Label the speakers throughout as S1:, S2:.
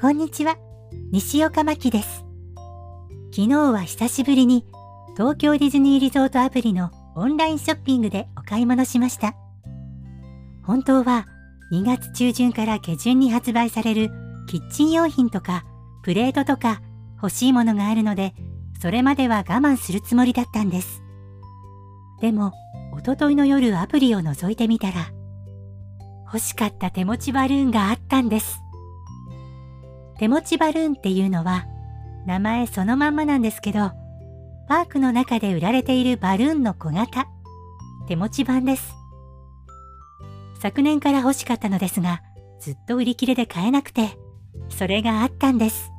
S1: こんにちは。西岡真希です。昨日は久しぶりに東京ディズニーリゾートアプリのオンラインショッピングでお買い物しました。本当は2月中旬から下旬に発売されるキッチン用品とかプレートとか欲しいものがあるので、それまでは我慢するつもりだったんです。でも、おとといの夜アプリを覗いてみたら、欲しかった手持ちバルーンがあったんです。手持ちバルーンっていうのは名前そのまんまなんですけど、パークの中で売られているバルーンの小型、手持ち版です。昨年から欲しかったのですが、ずっと売り切れで買えなくて、それがあったんです。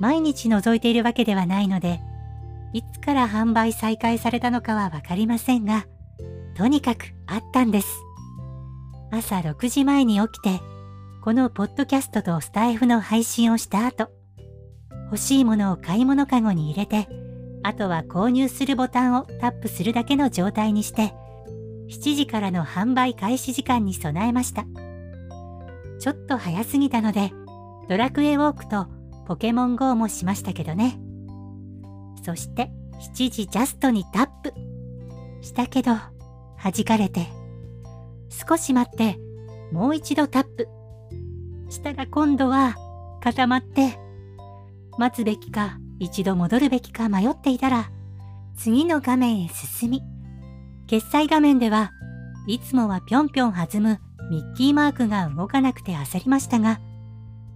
S1: 毎日覗いているわけではないので、いつから販売再開されたのかはわかりませんが、とにかくあったんです。朝6時前に起きて、このポッドキャストとスタイフの配信をした後、欲しいものを買い物かごに入れて、あとは購入するボタンをタップするだけの状態にして、7時からの販売開始時間に備えました。ちょっと早すぎたので、ドラクエウォークとポケモン GO もしましたけどね。そして7時ジャストにタップ。したけど、弾かれて。少し待って、もう一度タップ。したら今度は固まって待つべきか一度戻るべきか迷っていたら次の画面へ進み決済画面ではいつもはぴょんぴょん弾むミッキーマークが動かなくて焦りましたが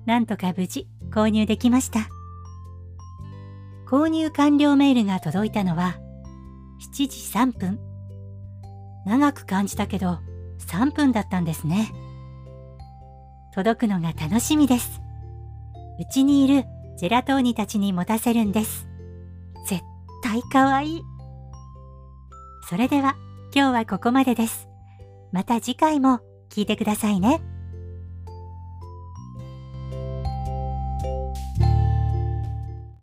S1: なんとか無事購入できました購入完了メールが届いたのは7時3分長く感じたけど3分だったんですね。届くのが楽しみです。うちにいるジェラトーニたちに持たせるんです。絶対可愛い。それでは今日はここまでです。また次回も聞いてくださいね。